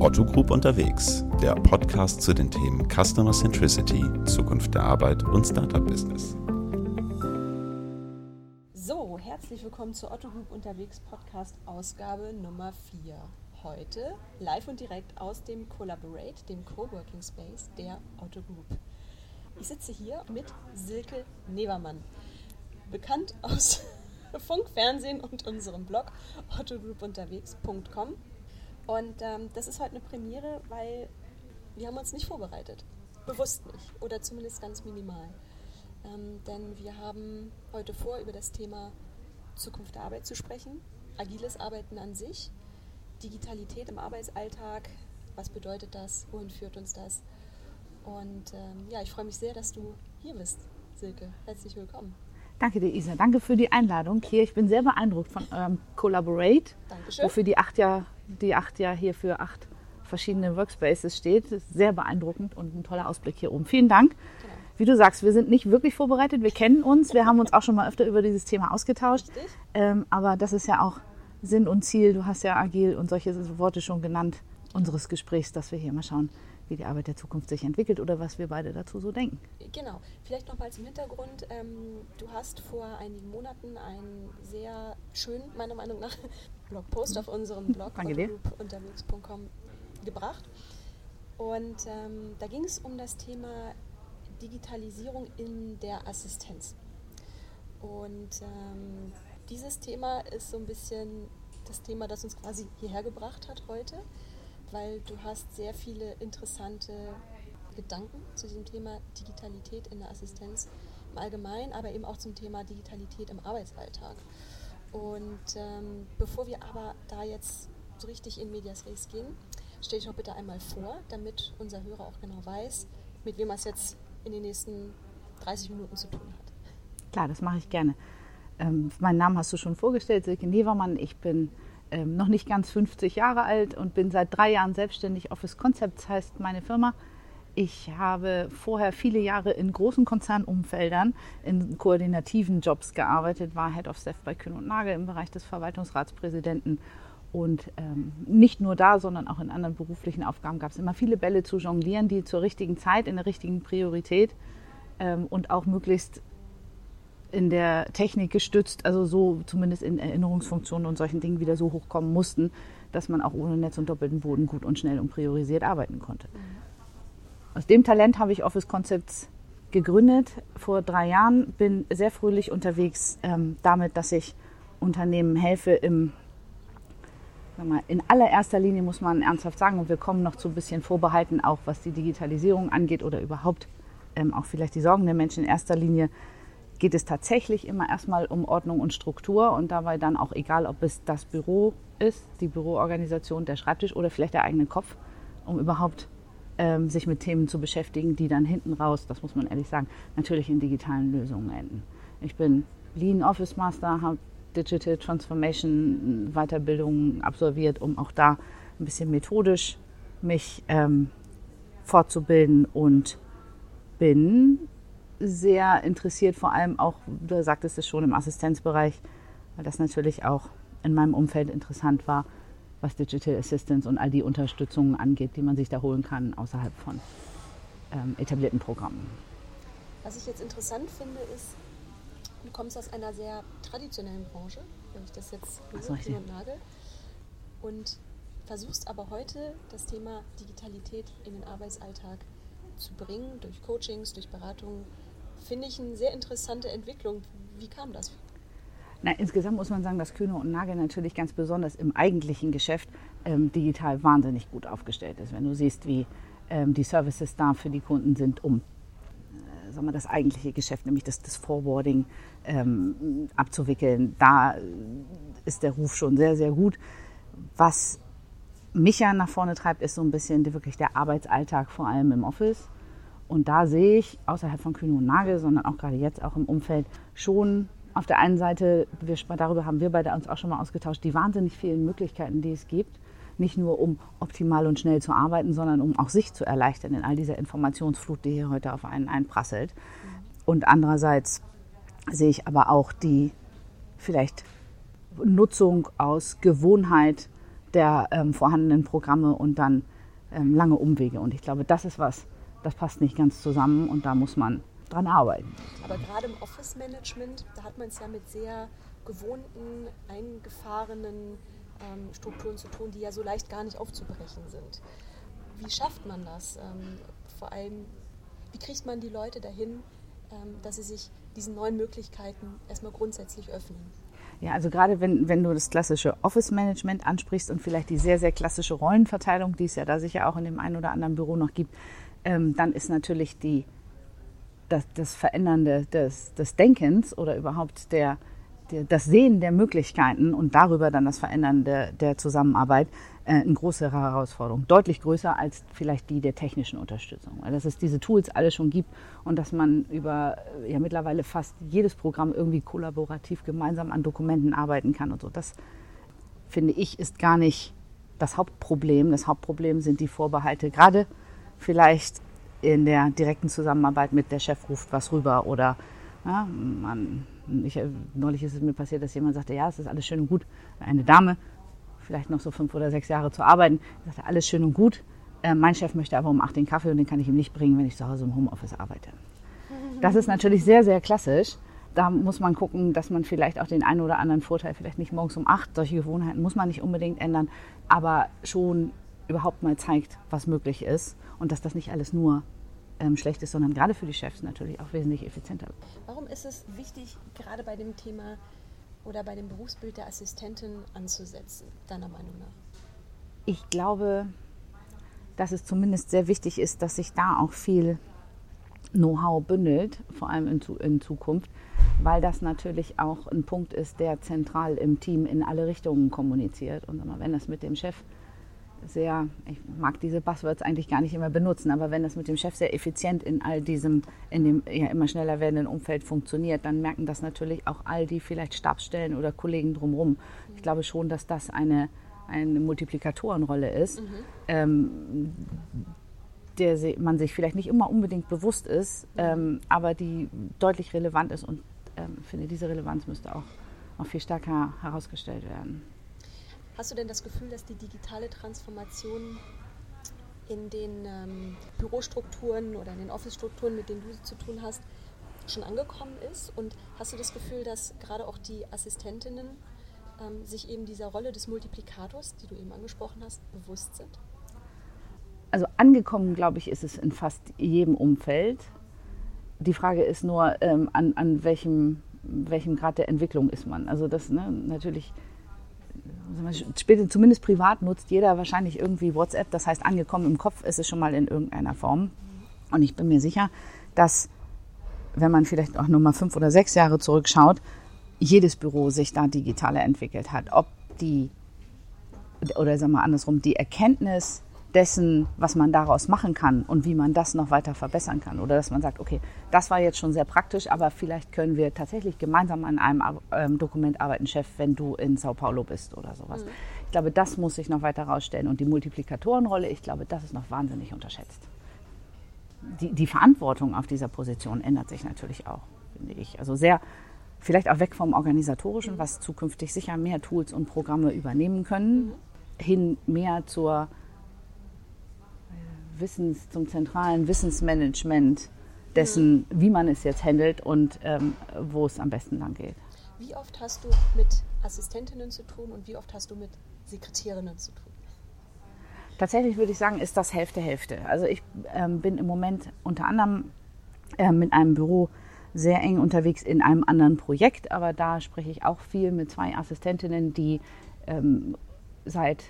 Otto Group unterwegs, der Podcast zu den Themen Customer Centricity, Zukunft der Arbeit und Startup Business. So, herzlich willkommen zur Otto Group unterwegs Podcast Ausgabe Nummer 4. Heute live und direkt aus dem Collaborate, dem Coworking Space der Otto Group. Ich sitze hier mit Silke Nevermann, bekannt aus Funk, Fernsehen und unserem Blog ottogroupunterwegs.com. Und ähm, das ist heute eine Premiere, weil wir haben uns nicht vorbereitet. Bewusst nicht. Oder zumindest ganz minimal. Ähm, denn wir haben heute vor, über das Thema Zukunft der Arbeit zu sprechen. Agiles Arbeiten an sich. Digitalität im Arbeitsalltag. Was bedeutet das? Wohin führt uns das? Und ähm, ja, ich freue mich sehr, dass du hier bist, Silke. Herzlich willkommen. Danke dir, Isa. Danke für die Einladung hier. Ich bin sehr beeindruckt von eurem Collaborate, Dankeschön. wofür die acht Jahr, die acht Jahr hier für acht verschiedene Workspaces steht. Sehr beeindruckend und ein toller Ausblick hier oben. Vielen Dank. Genau. Wie du sagst, wir sind nicht wirklich vorbereitet. Wir kennen uns. Wir haben uns auch schon mal öfter über dieses Thema ausgetauscht. Ähm, aber das ist ja auch Sinn und Ziel. Du hast ja agil und solche Worte schon genannt unseres Gesprächs, dass wir hier mal schauen, wie die Arbeit der Zukunft sich entwickelt oder was wir beide dazu so denken. Genau. Vielleicht noch mal zum Hintergrund. Ähm, du hast vor einigen Monaten einen sehr schönen, meiner Meinung nach, Blogpost auf unserem Blog unterwegs.com gebracht. Und ähm, da ging es um das Thema Digitalisierung in der Assistenz. Und ähm, dieses Thema ist so ein bisschen das Thema, das uns quasi hierher gebracht hat heute, weil du hast sehr viele interessante Gedanken zu diesem Thema Digitalität in der Assistenz im Allgemeinen, aber eben auch zum Thema Digitalität im Arbeitsalltag. Und ähm, bevor wir aber da jetzt so richtig in Medias Res gehen, stell dich doch bitte einmal vor, damit unser Hörer auch genau weiß, mit wem er es jetzt in den nächsten 30 Minuten zu tun hat. Klar, das mache ich gerne. Ähm, meinen Namen hast du schon vorgestellt, Silke Nevermann. Ich bin ähm, noch nicht ganz 50 Jahre alt und bin seit drei Jahren selbstständig. Office Concepts heißt meine Firma. Ich habe vorher viele Jahre in großen Konzernumfeldern in koordinativen Jobs gearbeitet, war Head of Staff bei Kühn und Nagel im Bereich des Verwaltungsratspräsidenten. Und ähm, nicht nur da, sondern auch in anderen beruflichen Aufgaben gab es immer viele Bälle zu jonglieren, die zur richtigen Zeit, in der richtigen Priorität ähm, und auch möglichst in der Technik gestützt, also so zumindest in Erinnerungsfunktionen und solchen Dingen wieder so hochkommen mussten, dass man auch ohne Netz und doppelten Boden gut und schnell und priorisiert arbeiten konnte. Aus dem Talent habe ich Office Concepts gegründet vor drei Jahren, bin sehr fröhlich unterwegs ähm, damit, dass ich Unternehmen helfe im mal, in allererster Linie muss man ernsthaft sagen, und wir kommen noch zu ein bisschen Vorbehalten, auch was die Digitalisierung angeht oder überhaupt ähm, auch vielleicht die Sorgen der Menschen. In erster Linie geht es tatsächlich immer erstmal um Ordnung und Struktur und dabei dann auch egal, ob es das Büro ist, die Büroorganisation, der Schreibtisch oder vielleicht der eigene Kopf, um überhaupt ähm, sich mit Themen zu beschäftigen, die dann hinten raus, das muss man ehrlich sagen, natürlich in digitalen Lösungen enden. Ich bin Lean Office Master, habe Digital Transformation Weiterbildungen absolviert, um auch da ein bisschen methodisch mich ähm, fortzubilden und bin sehr interessiert, vor allem auch, du sagtest es schon, im Assistenzbereich, weil das natürlich auch in meinem Umfeld interessant war, was Digital Assistance und all die Unterstützungen angeht, die man sich da holen kann außerhalb von ähm, etablierten Programmen. Was ich jetzt interessant finde, ist, du kommst aus einer sehr traditionellen Branche, wenn ich das jetzt so, und Nagel, und versuchst aber heute das Thema Digitalität in den Arbeitsalltag zu bringen, durch Coachings, durch Beratungen. Finde ich eine sehr interessante Entwicklung. Wie kam das? Na, insgesamt muss man sagen, dass Kühne und Nagel natürlich ganz besonders im eigentlichen Geschäft ähm, digital wahnsinnig gut aufgestellt ist. Wenn du siehst, wie ähm, die Services da für die Kunden sind, um äh, wir, das eigentliche Geschäft, nämlich das, das Forwarding, ähm, abzuwickeln, da äh, ist der Ruf schon sehr, sehr gut. Was mich ja nach vorne treibt, ist so ein bisschen wirklich der Arbeitsalltag, vor allem im Office. Und da sehe ich außerhalb von Kühne und Nagel, sondern auch gerade jetzt auch im Umfeld schon auf der einen Seite, wir, darüber haben wir beide uns auch schon mal ausgetauscht, die wahnsinnig vielen Möglichkeiten, die es gibt. Nicht nur um optimal und schnell zu arbeiten, sondern um auch sich zu erleichtern in all dieser Informationsflut, die hier heute auf einen einprasselt. Und andererseits sehe ich aber auch die vielleicht Nutzung aus Gewohnheit der ähm, vorhandenen Programme und dann ähm, lange Umwege. Und ich glaube, das ist was, das passt nicht ganz zusammen und da muss man dran arbeiten. Aber gerade im Office-Management, da hat man es ja mit sehr gewohnten, eingefahrenen ähm, Strukturen zu tun, die ja so leicht gar nicht aufzubrechen sind. Wie schafft man das? Ähm, vor allem, wie kriegt man die Leute dahin, ähm, dass sie sich diesen neuen Möglichkeiten erstmal grundsätzlich öffnen? Ja, also gerade wenn, wenn du das klassische Office-Management ansprichst und vielleicht die sehr, sehr klassische Rollenverteilung, die es ja da sicher auch in dem einen oder anderen Büro noch gibt, ähm, dann ist natürlich die, das, das Verändernde des, des Denkens oder überhaupt der, der, das Sehen der Möglichkeiten und darüber dann das Verändern der, der Zusammenarbeit äh, eine größere Herausforderung. Deutlich größer als vielleicht die der technischen Unterstützung. Weil dass es diese Tools alle schon gibt und dass man über äh, ja mittlerweile fast jedes Programm irgendwie kollaborativ gemeinsam an Dokumenten arbeiten kann und so. Das finde ich ist gar nicht das Hauptproblem. Das Hauptproblem sind die Vorbehalte, gerade vielleicht in der direkten Zusammenarbeit mit der Chef ruft was rüber oder ja, man, ich, neulich ist es mir passiert, dass jemand sagte, ja, es ist alles schön und gut. Eine Dame, vielleicht noch so fünf oder sechs Jahre zu arbeiten, sagte, alles schön und gut. Äh, mein Chef möchte aber um acht den Kaffee und den kann ich ihm nicht bringen, wenn ich zu Hause im Homeoffice arbeite. Das ist natürlich sehr, sehr klassisch. Da muss man gucken, dass man vielleicht auch den einen oder anderen Vorteil, vielleicht nicht morgens um acht, solche Gewohnheiten muss man nicht unbedingt ändern, aber schon überhaupt mal zeigt, was möglich ist und dass das nicht alles nur ähm, schlecht ist, sondern gerade für die Chefs natürlich auch wesentlich effizienter. Warum ist es wichtig, gerade bei dem Thema oder bei dem Berufsbild der Assistentin anzusetzen, deiner Meinung nach? Ich glaube, dass es zumindest sehr wichtig ist, dass sich da auch viel Know-how bündelt, vor allem in, in, Zukunft, weil das natürlich auch ein Punkt ist, der zentral im Team in alle Richtungen kommuniziert. Und wenn das mit dem Chef sehr, ich mag diese Buzzwords eigentlich gar nicht immer benutzen, aber wenn das mit dem Chef sehr effizient in all diesem, in dem ja immer schneller werdenden Umfeld funktioniert, dann merken das natürlich auch all die vielleicht Stabsstellen oder Kollegen drumherum. Ich glaube schon, dass das eine, eine Multiplikatorenrolle ist, mhm. ähm, der man sich vielleicht nicht immer unbedingt bewusst ist, ähm, aber die deutlich relevant ist und ähm, finde, diese Relevanz müsste auch noch viel stärker herausgestellt werden. Hast du denn das Gefühl, dass die digitale Transformation in den ähm, Bürostrukturen oder in den Office-Strukturen, mit denen du zu tun hast, schon angekommen ist? Und hast du das Gefühl, dass gerade auch die Assistentinnen ähm, sich eben dieser Rolle des Multiplikators, die du eben angesprochen hast, bewusst sind? Also angekommen, glaube ich, ist es in fast jedem Umfeld. Die Frage ist nur, ähm, an, an welchem, welchem Grad der Entwicklung ist man. Also das ne, natürlich zumindest privat nutzt jeder wahrscheinlich irgendwie WhatsApp. Das heißt, angekommen im Kopf ist es schon mal in irgendeiner Form. Und ich bin mir sicher, dass, wenn man vielleicht auch nur mal fünf oder sechs Jahre zurückschaut, jedes Büro sich da digitaler entwickelt hat. Ob die, oder sagen wir andersrum, die Erkenntnis dessen, was man daraus machen kann und wie man das noch weiter verbessern kann. Oder dass man sagt, okay, das war jetzt schon sehr praktisch, aber vielleicht können wir tatsächlich gemeinsam an einem ähm, Dokument arbeiten, Chef, wenn du in Sao Paulo bist oder sowas. Mhm. Ich glaube, das muss sich noch weiter herausstellen. Und die Multiplikatorenrolle, ich glaube, das ist noch wahnsinnig unterschätzt. Die, die Verantwortung auf dieser Position ändert sich natürlich auch, finde ich. Also sehr, vielleicht auch weg vom Organisatorischen, mhm. was zukünftig sicher mehr Tools und Programme übernehmen können, mhm. hin mehr zur Wissens, zum zentralen Wissensmanagement dessen, mhm. wie man es jetzt handelt und ähm, wo es am besten lang geht. Wie oft hast du mit Assistentinnen zu tun und wie oft hast du mit Sekretärinnen zu tun? Tatsächlich würde ich sagen, ist das Hälfte Hälfte. Also ich ähm, bin im Moment unter anderem äh, mit einem Büro sehr eng unterwegs in einem anderen Projekt, aber da spreche ich auch viel mit zwei Assistentinnen, die ähm, seit,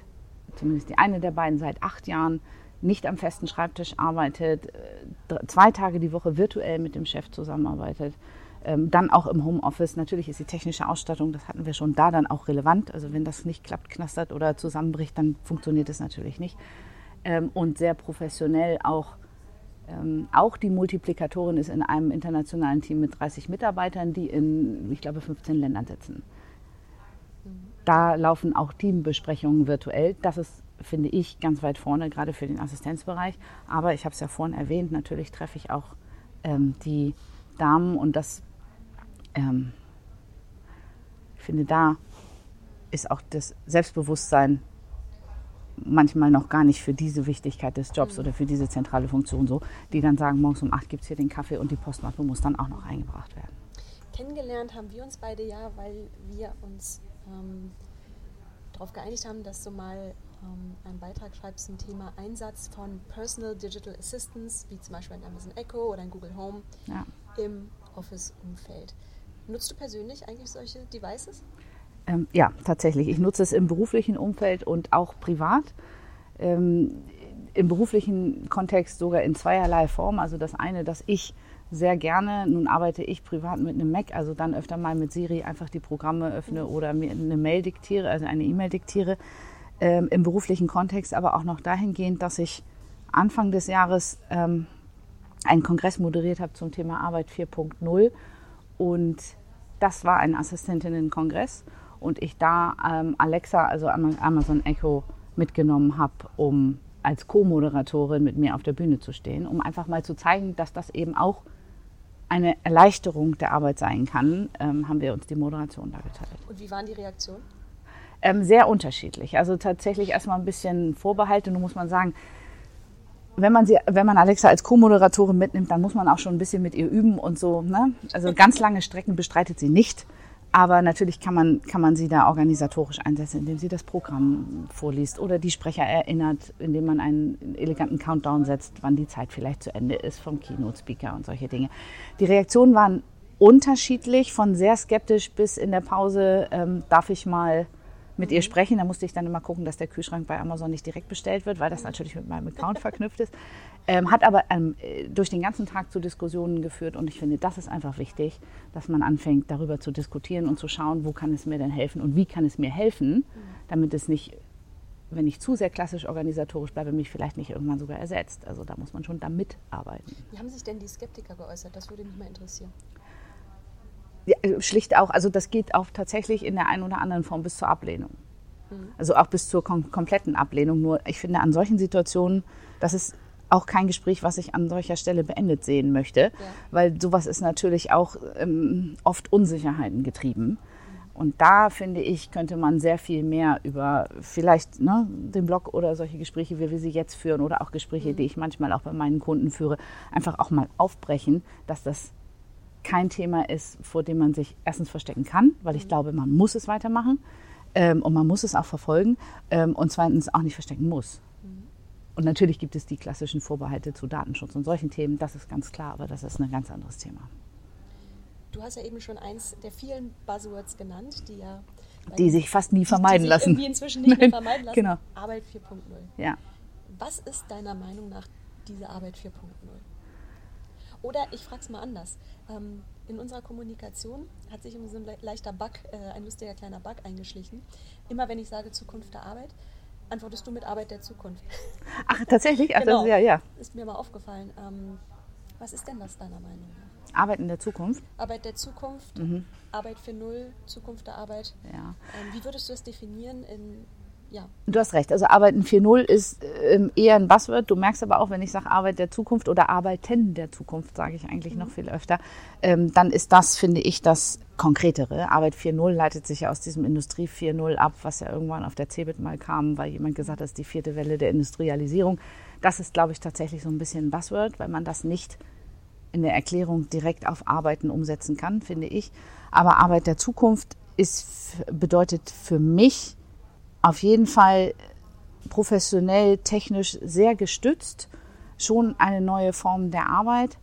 zumindest die eine der beiden, seit acht Jahren nicht am festen Schreibtisch arbeitet, äh, zwei Tage die Woche virtuell mit dem Chef zusammenarbeitet, ähm, dann auch im Homeoffice. Natürlich ist die technische Ausstattung, das hatten wir schon da, dann auch relevant. Also wenn das nicht klappt, knastert oder zusammenbricht, dann funktioniert es natürlich nicht. Ähm, und sehr professionell auch. Ähm, auch die Multiplikatorin ist in einem internationalen Team mit 30 Mitarbeitern, die in, ich glaube, 15 Ländern sitzen. Da laufen auch Teambesprechungen virtuell. Das ist finde ich, ganz weit vorne, gerade für den Assistenzbereich. Aber ich habe es ja vorhin erwähnt, natürlich treffe ich auch ähm, die Damen und das, ähm, ich finde, da ist auch das Selbstbewusstsein manchmal noch gar nicht für diese Wichtigkeit des Jobs oder für diese zentrale Funktion so, die dann sagen, morgens um acht gibt es hier den Kaffee und die Postmappe muss dann auch noch eingebracht werden. Kennengelernt haben wir uns beide ja, weil wir uns ähm, darauf geeinigt haben, dass du mal ähm, einen Beitrag schreibst zum Thema Einsatz von Personal Digital Assistants, wie zum Beispiel ein Amazon Echo oder ein Google Home Ja. im Office-Umfeld. Nutzt du persönlich eigentlich solche Devices? Ähm, ja, tatsächlich. Ich nutze es im beruflichen Umfeld und auch privat. Ähm, Im beruflichen Kontext sogar in zweierlei Form. Also das eine, dass ich sehr gerne, nun arbeite ich privat mit einem Mac, also dann öfter mal mit Siri einfach die Programme öffne oder mir eine Mail diktiere, also eine E-Mail diktiere. Ähm, Im beruflichen Kontext aber auch noch dahingehend, dass ich Anfang des Jahres ähm, einen Kongress moderiert habe zum Thema Arbeit 4.0 und das war ein Assistentinnen-Kongress und ich da ähm, Alexa, also Ama- Amazon Echo, mitgenommen habe, um als Co-Moderatorin mit mir auf der Bühne zu stehen, um einfach mal zu zeigen, dass das eben auch eine Erleichterung der Arbeit sein kann, ähm, haben wir uns die Moderation da geteilt. Und wie waren die Reaktionen? Ähm, sehr unterschiedlich. Also tatsächlich erstmal ein bisschen Vorbehalte. Nun muss man sagen, wenn man, sie, wenn man Alexa als Co-Moderatorin mitnimmt, dann muss man auch schon ein bisschen mit ihr üben und so. Ne? Also ganz lange Strecken bestreitet sie nicht. Aber natürlich kann man, kann man sie da organisatorisch einsetzen, indem sie das Programm vorliest oder die Sprecher erinnert, indem man einen eleganten Countdown setzt, wann die Zeit vielleicht zu Ende ist vom Keynote-Speaker und solche Dinge. Die Reaktionen waren unterschiedlich, von sehr skeptisch bis in der Pause, ähm, darf ich mal mit ihr sprechen. Da musste ich dann immer gucken, dass der Kühlschrank bei Amazon nicht direkt bestellt wird, weil das natürlich mit meinem Account verknüpft ist. Ähm, hat aber ähm, äh, durch den ganzen Tag zu Diskussionen geführt und ich finde, das ist einfach wichtig, dass man anfängt, darüber zu diskutieren und zu schauen, wo kann es mir denn helfen und wie kann es mir helfen, damit es nicht, wenn ich zu sehr klassisch organisatorisch bleibe, mich vielleicht nicht irgendwann sogar ersetzt. Also da muss man schon da mitarbeiten. Wie haben sich denn die Skeptiker geäußert? Das würde mich mal interessieren. Ja, äh, schlicht auch, also das geht auch tatsächlich in der einen oder anderen Form bis zur Ablehnung. Also auch bis zur kom kompletten Ablehnung. Nur ich finde an solchen Situationen, das ist auch kein Gespräch, was ich an solcher Stelle beendet sehen möchte, weil sowas ist natürlich auch ähm, oft Unsicherheiten getrieben. Und da finde ich, könnte man sehr viel mehr über vielleicht ne, den Blog oder solche Gespräche, wie wir sie jetzt führen, oder auch Gespräche, die ich manchmal auch bei meinen Kunden führe, einfach auch mal aufbrechen, dass das kein Thema ist, vor dem man sich erstens verstecken kann, weil ich glaube, man muss es weitermachen ähm, und man muss es auch verfolgen ähm, und zweitens auch nicht verstecken muss. Und natürlich gibt es die klassischen Vorbehalte zu Datenschutz und solchen Themen, das ist ganz klar, aber das ist ein ganz anderes Thema. Du hast ja eben schon eins der vielen Buzzwords genannt, die ja Die sich fast nie die vermeiden sich lassen. irgendwie inzwischen nicht mehr Nein, vermeiden lassen. Genau. Arbeit 4.0. Ja. Was ist deiner Meinung nach diese Arbeit 4.0? Oder ich frage es mal anders. Ähm, in unserer Kommunikation hat sich so ein le- leichter Bug, äh, ein lustiger kleiner Bug eingeschlichen. Immer wenn ich sage Zukunft der Arbeit, antwortest du mit Arbeit der Zukunft. Ach, tatsächlich? Ach, Genau. das ist ja, ja. Ist mir mal aufgefallen. Ähm, was ist denn das deiner Meinung nach? Arbeit in der Zukunft. Arbeit der Zukunft, Arbeit für Null, Zukunft der Arbeit. Ja. Ähm, wie würdest du das definieren in, ja, Du hast recht. Also Arbeiten 4.0 ist ähm, eher ein Buzzword. Du merkst aber auch, wenn ich sage Arbeit der Zukunft oder Arbeiten der Zukunft, sage ich eigentlich noch viel öfter, ähm, dann ist das, finde ich, das Konkretere. Arbeit 4.0 leitet sich ja aus diesem Industrie 4.0 ab, was ja irgendwann auf der CeBIT mal kam, weil jemand gesagt hat, das ist die vierte Welle der Industrialisierung. Das ist, glaube ich, tatsächlich so ein bisschen ein Buzzword, weil man das nicht in der Erklärung direkt auf Arbeiten umsetzen kann, finde ich. Aber Arbeit der Zukunft ist, bedeutet für mich auf jeden Fall professionell, technisch sehr gestützt, schon eine neue Form der Arbeit,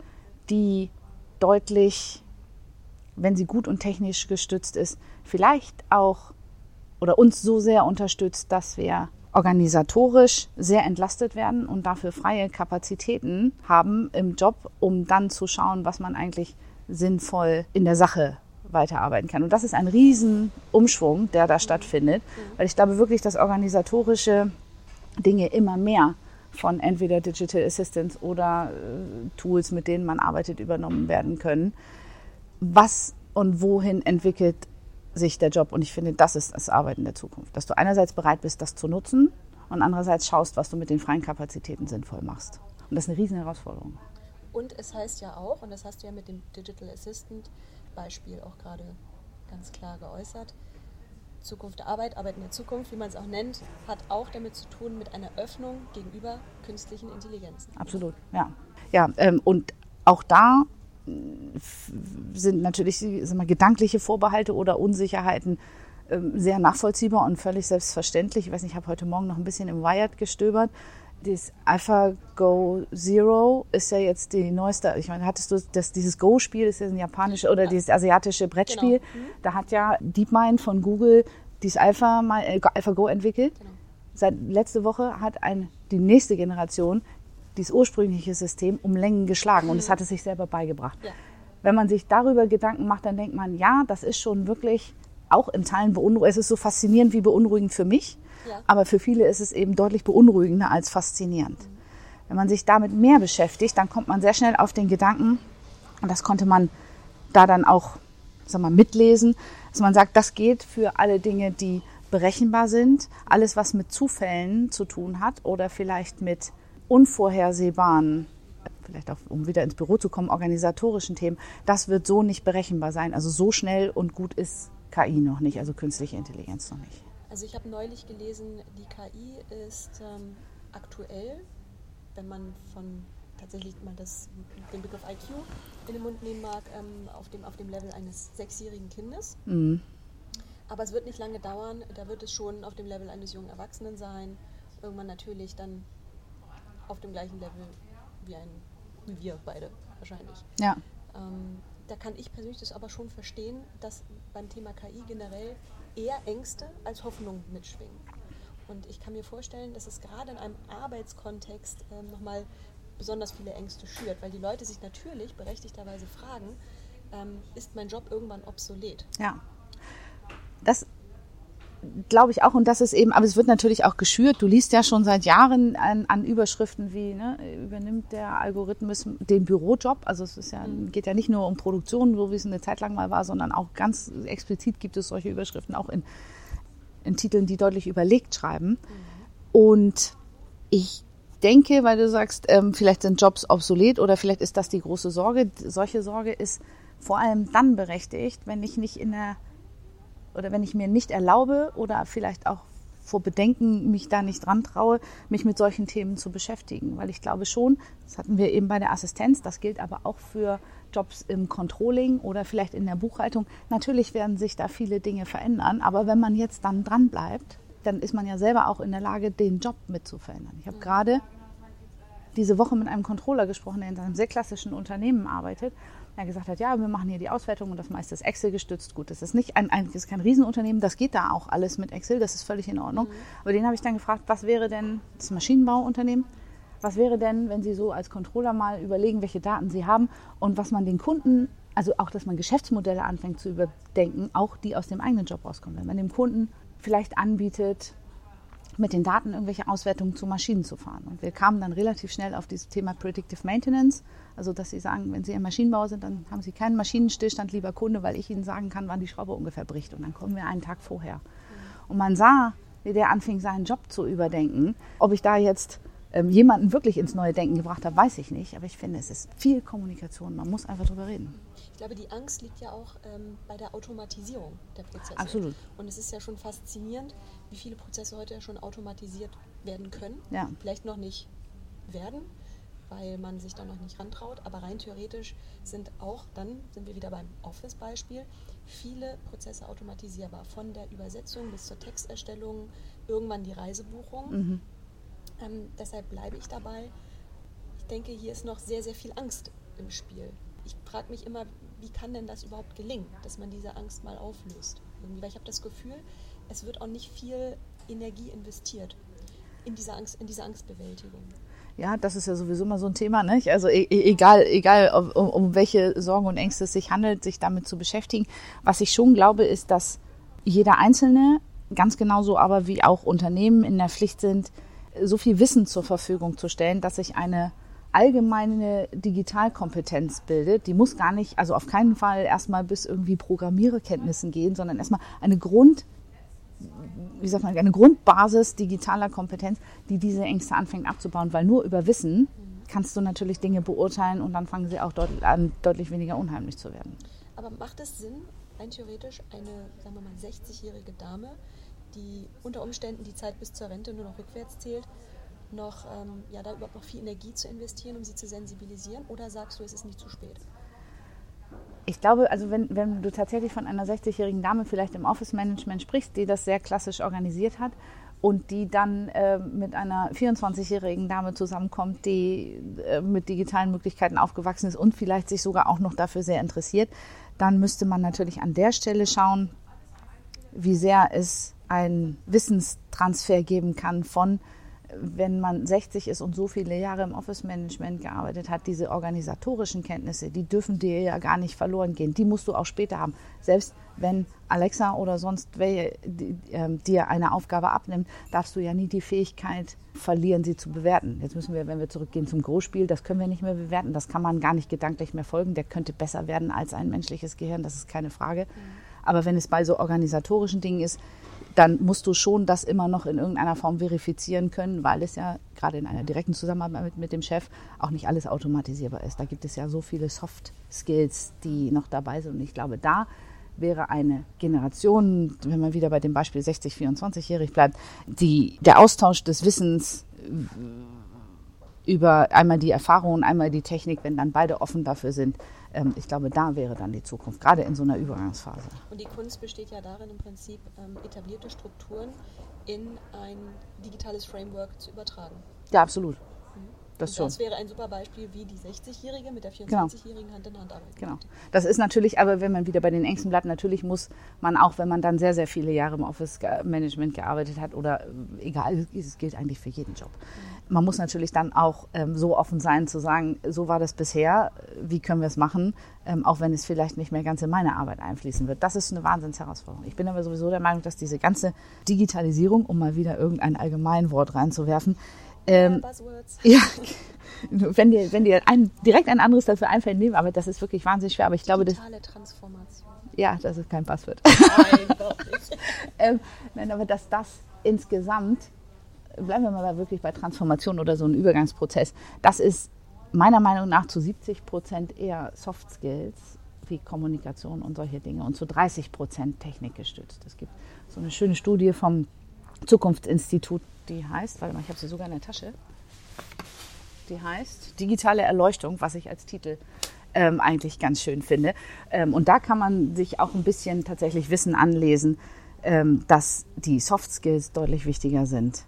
die deutlich, wenn sie gut und technisch gestützt ist, vielleicht auch oder uns so sehr unterstützt, dass wir organisatorisch sehr entlastet werden und dafür freie Kapazitäten haben im Job, um dann zu schauen, was man eigentlich sinnvoll in der Sache weiterarbeiten kann. Und das ist ein Riesenumschwung, der da stattfindet, weil ich glaube wirklich, dass organisatorische Dinge immer mehr von entweder Digital Assistants oder äh, Tools, mit denen man arbeitet, übernommen werden können. Was und wohin entwickelt sich der Job? Und ich finde, das ist das Arbeiten der Zukunft. Dass du einerseits bereit bist, das zu nutzen und andererseits schaust, was du mit den freien Kapazitäten sinnvoll machst. Und das ist eine riesen Herausforderung. Und es heißt ja auch, und das hast du ja mit dem Digital Assistant Beispiel auch gerade ganz klar geäußert, Zukunft der Arbeit, Arbeit in der Zukunft, wie man es auch nennt, hat auch damit zu tun mit einer Öffnung gegenüber künstlichen Intelligenzen. Absolut, ja. Ja, ähm, und auch da sind natürlich mal, gedankliche Vorbehalte oder Unsicherheiten ähm, sehr nachvollziehbar und völlig selbstverständlich. Ich weiß nicht, ich habe heute Morgen noch ein bisschen im Wired gestöbert. Das AlphaGo Zero ist ja jetzt die neueste, ich meine, hattest du das, dieses Go-Spiel, ist ja ein japanisches oder dieses asiatische Brettspiel. Genau. Mhm. Da hat ja DeepMind von Google dieses Alpha, äh, AlphaGo entwickelt. Genau. Seit letzte Woche hat ein, die nächste Generation dieses ursprüngliche System um Längen geschlagen und es mhm. hat es sich selber beigebracht. Ja. Wenn man sich darüber Gedanken macht, dann denkt man, ja, das ist schon wirklich auch in Teilen beunruhigend. Es ist so faszinierend wie beunruhigend für mich, aber für viele ist es eben deutlich beunruhigender als faszinierend. Wenn man sich damit mehr beschäftigt, dann kommt man sehr schnell auf den Gedanken, und das konnte man da dann auch sag mal, mitlesen, dass man sagt, das geht für alle Dinge, die berechenbar sind, alles, was mit Zufällen zu tun hat oder vielleicht mit unvorhersehbaren, vielleicht auch um wieder ins Büro zu kommen, organisatorischen Themen, das wird so nicht berechenbar sein. Also so schnell und gut ist KI noch nicht, also künstliche Intelligenz noch nicht. Also ich habe neulich gelesen, die KI ist ähm, aktuell, wenn man von tatsächlich mal das, den Begriff IQ in den Mund nehmen mag, ähm, auf, dem, auf dem Level eines sechsjährigen Kindes. Mhm. Aber es wird nicht lange dauern, da wird es schon auf dem Level eines jungen Erwachsenen sein. Irgendwann natürlich dann auf dem gleichen Level wie, ein, wie wir beide wahrscheinlich. Ja. Ähm, da kann ich persönlich das aber schon verstehen, dass beim Thema KI generell eher Ängste als Hoffnung mitschwingen. Und ich kann mir vorstellen, dass es gerade in einem Arbeitskontext ähm, nochmal besonders viele Ängste schürt, weil die Leute sich natürlich berechtigterweise fragen, ähm, ist mein Job irgendwann obsolet? Ja. Das glaube ich auch. Und das ist eben, aber es wird natürlich auch geschürt. Du liest ja schon seit Jahren an, an Überschriften wie, ne, übernimmt der Algorithmus den Bürojob. Also es ist ja, mhm. geht ja nicht nur um Produktion, so wie es eine Zeit lang mal war, sondern auch ganz explizit gibt es solche Überschriften auch in, in Titeln, die deutlich überlegt schreiben. Mhm. Und ich denke, weil du sagst, ähm, vielleicht sind Jobs obsolet oder vielleicht ist das die große Sorge. Solche Sorge ist vor allem dann berechtigt, wenn ich nicht in der oder wenn ich mir nicht erlaube oder vielleicht auch vor Bedenken mich da nicht dran traue, mich mit solchen Themen zu beschäftigen. Weil ich glaube schon, das hatten wir eben bei der Assistenz, das gilt aber auch für Jobs im Controlling oder vielleicht in der Buchhaltung. Natürlich werden sich da viele Dinge verändern, aber wenn man jetzt dann dran bleibt, dann ist man ja selber auch in der Lage, den Job mit zu verändern. Ich habe gerade diese Woche mit einem Controller gesprochen, der in einem sehr klassischen Unternehmen arbeitet er gesagt hat, ja, wir machen hier die Auswertung und das meiste ist Excel gestützt. Gut, das ist nicht ein, das ist kein Riesenunternehmen, das geht da auch alles mit Excel, das ist völlig in Ordnung. Mhm. Aber den habe ich dann gefragt, was wäre denn das Maschinenbauunternehmen? Was wäre denn, wenn Sie so als Controller mal überlegen, welche Daten Sie haben und was man den Kunden, also auch, dass man Geschäftsmodelle anfängt zu überdenken, auch die aus dem eigenen Job rauskommen. Wenn man dem Kunden vielleicht anbietet, mit den Daten irgendwelche Auswertungen zu Maschinen zu fahren. Und wir kamen dann relativ schnell auf dieses Thema Predictive Maintenance, also dass Sie sagen, wenn Sie im Maschinenbau sind, dann haben Sie keinen Maschinenstillstand, lieber Kunde, weil ich Ihnen sagen kann, wann die Schraube ungefähr bricht. Und dann kommen wir einen Tag vorher. Und man sah, wie der anfing, seinen Job zu überdenken. Ob ich da jetzt ähm, jemanden wirklich ins neue Denken gebracht habe, weiß ich nicht. Aber ich finde, es ist viel Kommunikation. Man muss einfach drüber reden. Ich glaube, die Angst liegt ja auch ähm, bei der Automatisierung der Prozesse. Absolut. Und es ist ja schon faszinierend, wie viele Prozesse heute schon automatisiert werden können. Ja. Vielleicht noch nicht werden, weil man sich da noch nicht rantraut. Aber rein theoretisch sind auch, dann sind wir wieder beim Office-Beispiel, viele Prozesse automatisierbar. Von der Übersetzung bis zur Texterstellung, irgendwann die Reisebuchung. Mhm. Ähm, deshalb bleibe ich dabei. Ich denke, hier ist noch sehr, sehr viel Angst im Spiel. Ich frage mich immer, wie kann denn das überhaupt gelingen, dass man diese Angst mal auflöst? Weil ich habe das Gefühl, es wird auch nicht viel Energie investiert in diese, Angst, in diese Angstbewältigung. Ja, das ist ja sowieso immer so ein Thema, nicht? Also e, e egal, egal um, um welche Sorgen und Ängste es sich handelt, sich damit zu beschäftigen. Was ich schon glaube, ist, dass jeder Einzelne, ganz genauso aber wie auch Unternehmen in der Pflicht sind, so viel Wissen zur Verfügung zu stellen, dass sich eine allgemeine Digitalkompetenz bildet. Die muss gar nicht, also auf keinen Fall erstmal bis irgendwie Programmiererkenntnissen gehen, sondern erstmal eine Grund, wie sagt man, eine Grundbasis digitaler Kompetenz, die diese Ängste anfängt abzubauen, weil nur über Wissen kannst du natürlich Dinge beurteilen und dann fangen sie auch deut an, deutlich weniger unheimlich zu werden. Aber macht es Sinn, rein theoretisch eine, sagen wir mal, 60-jährige Dame, die unter Umständen die Zeit bis zur Rente nur noch rückwärts zählt, noch, ähm, ja, da überhaupt noch viel Energie zu investieren, um sie zu sensibilisieren? Oder sagst du, es ist nicht zu spät? Ich glaube, also wenn, wenn du tatsächlich von einer 60-jährigen Dame vielleicht im Office-Management sprichst, die das sehr klassisch organisiert hat und die dann äh, mit einer 24-jährigen Dame zusammenkommt, die äh, mit digitalen Möglichkeiten aufgewachsen ist und vielleicht sich sogar auch noch dafür sehr interessiert, dann müsste man natürlich an der Stelle schauen, wie sehr es einen Wissenstransfer geben kann von wenn man 60 ist und so viele Jahre im Office-Management gearbeitet hat, diese organisatorischen Kenntnisse, die dürfen dir ja gar nicht verloren gehen. Die musst du auch später haben. Selbst wenn Alexa oder sonst wer ähm, dir eine Aufgabe abnimmt, darfst du ja nie die Fähigkeit verlieren, sie zu bewerten. Jetzt müssen wir, wenn wir zurückgehen zum Großspiel, das können wir nicht mehr bewerten. Das kann man gar nicht gedanklich mehr folgen. Der könnte besser werden als ein menschliches Gehirn, das ist keine Frage. Aber wenn es bei so organisatorischen Dingen ist, dann musst du schon das immer noch in irgendeiner Form verifizieren können, weil es ja gerade in einer direkten Zusammenarbeit mit, mit, dem Chef auch nicht alles automatisierbar ist. Da gibt es ja so viele Soft Skills, die noch dabei sind. Und ich glaube, da wäre eine Generation, wenn man wieder bei dem Beispiel 60, 24-jährig bleibt, die, der Austausch des Wissens über einmal die Erfahrung und einmal die Technik, wenn dann beide offen dafür sind, ähm, ich glaube, da wäre dann die Zukunft, gerade in so einer Übergangsphase. Und die Kunst besteht ja darin, im Prinzip ähm, etablierte Strukturen in ein digitales Framework zu übertragen. Ja, absolut. Das, das wäre ein super Beispiel, wie die 60-Jährige mit der 24-Jährigen genau. Hand in Hand arbeitet. Genau. Das ist natürlich, aber wenn man wieder bei den Ängsten bleibt, natürlich muss man auch, wenn man dann sehr, sehr viele Jahre im Office-Management gearbeitet hat oder äh, egal, es gilt eigentlich für jeden Job. Man muss natürlich dann auch ähm, so offen sein, zu sagen, so war das bisher, wie können wir es machen, ähm, auch wenn es vielleicht nicht mehr ganz in meine Arbeit einfließen wird. Das ist eine Wahnsinnsherausforderung. Ich bin aber sowieso der Meinung, dass diese ganze Digitalisierung, um mal wieder irgendein Allgemeinwort reinzuwerfen, ähm, ja, wenn dir, wenn dir ein, direkt ein anderes dafür einfällt, nehmen, aber das ist wirklich wahnsinnig schwer. Aber ich glaube, Digitale Transformation. Ja, das ist kein Passwort. Nein, doch nicht. ähm, nein, aber dass das insgesamt, bleiben wir mal wirklich bei Transformation oder so ein Übergangsprozess, das ist meiner Meinung nach zu 70 Prozent eher Soft Skills wie Kommunikation und solche Dinge und zu 30 Prozent Technik gestützt. Es gibt so eine schöne Studie vom Zukunftsinstitut die heißt, warte mal, ich habe sie sogar in der Tasche. Die heißt Digitale Erleuchtung, was ich als Titel ähm, eigentlich ganz schön finde. Ähm, und da kann man sich auch ein bisschen tatsächlich Wissen anlesen, ähm, dass die Soft Skills deutlich wichtiger sind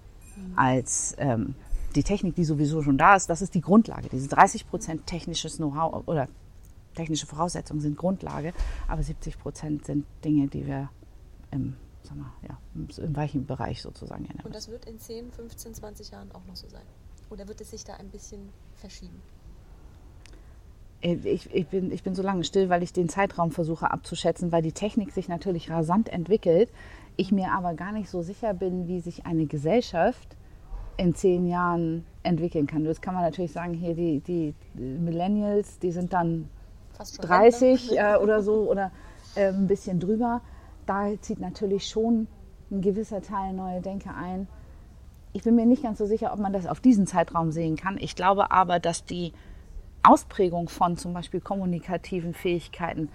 als ähm, die Technik, die sowieso schon da ist. Das ist die Grundlage. Diese 30 Prozent technisches Know-how oder technische Voraussetzungen sind Grundlage, aber 70 Prozent sind Dinge, die wir im sag mal, ja, im weichen Bereich sozusagen. Ja, Und das wird in 10, 15, 20 Jahren auch noch so sein? Oder wird es sich da ein bisschen verschieben? Äh, ich, ich, bin, ich bin so lange still, weil ich den Zeitraum versuche abzuschätzen, weil die Technik sich natürlich rasant entwickelt. Ich mir aber gar nicht so sicher bin, wie sich eine Gesellschaft in zehn Jahren entwickeln kann. Das kann man natürlich sagen, hier die, die Millennials, die sind dann 30 äh, oder so oder äh, ein bisschen drüber da zieht natürlich schon ein gewisser Teil neue Denke ein. Ich bin mir nicht ganz so sicher, ob man das auf diesen Zeitraum sehen kann. Ich glaube aber, dass die Ausprägung von zum Beispiel kommunikativen Fähigkeiten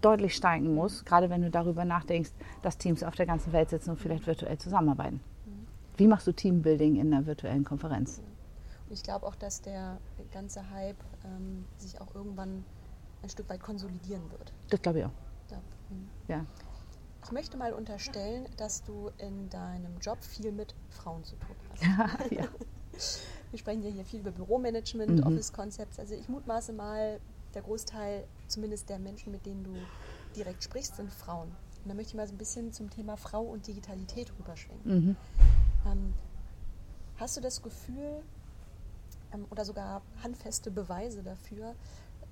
deutlich steigen muss, gerade wenn du darüber nachdenkst, dass Teams auf der ganzen Welt sitzen und vielleicht virtuell zusammenarbeiten. Wie machst du Teambuilding in einer virtuellen Konferenz? Ich glaube auch, dass der ganze Hype ähm, sich auch irgendwann ein Stück weit konsolidieren wird. Das glaube ich auch. Ja. Ja. Ich möchte mal unterstellen, dass du in deinem Job viel mit Frauen zu tun hast. ja. Wir sprechen ja hier viel über Büromanagement, mhm. Office Concepts. Also ich mutmaße mal, der Großteil zumindest der Menschen, mit denen du direkt sprichst, sind Frauen. Und da möchte ich mal so ein bisschen zum Thema Frau und Digitalität rüberschwenken. Mhm. Ähm, hast du das Gefühl ähm, oder sogar handfeste Beweise dafür,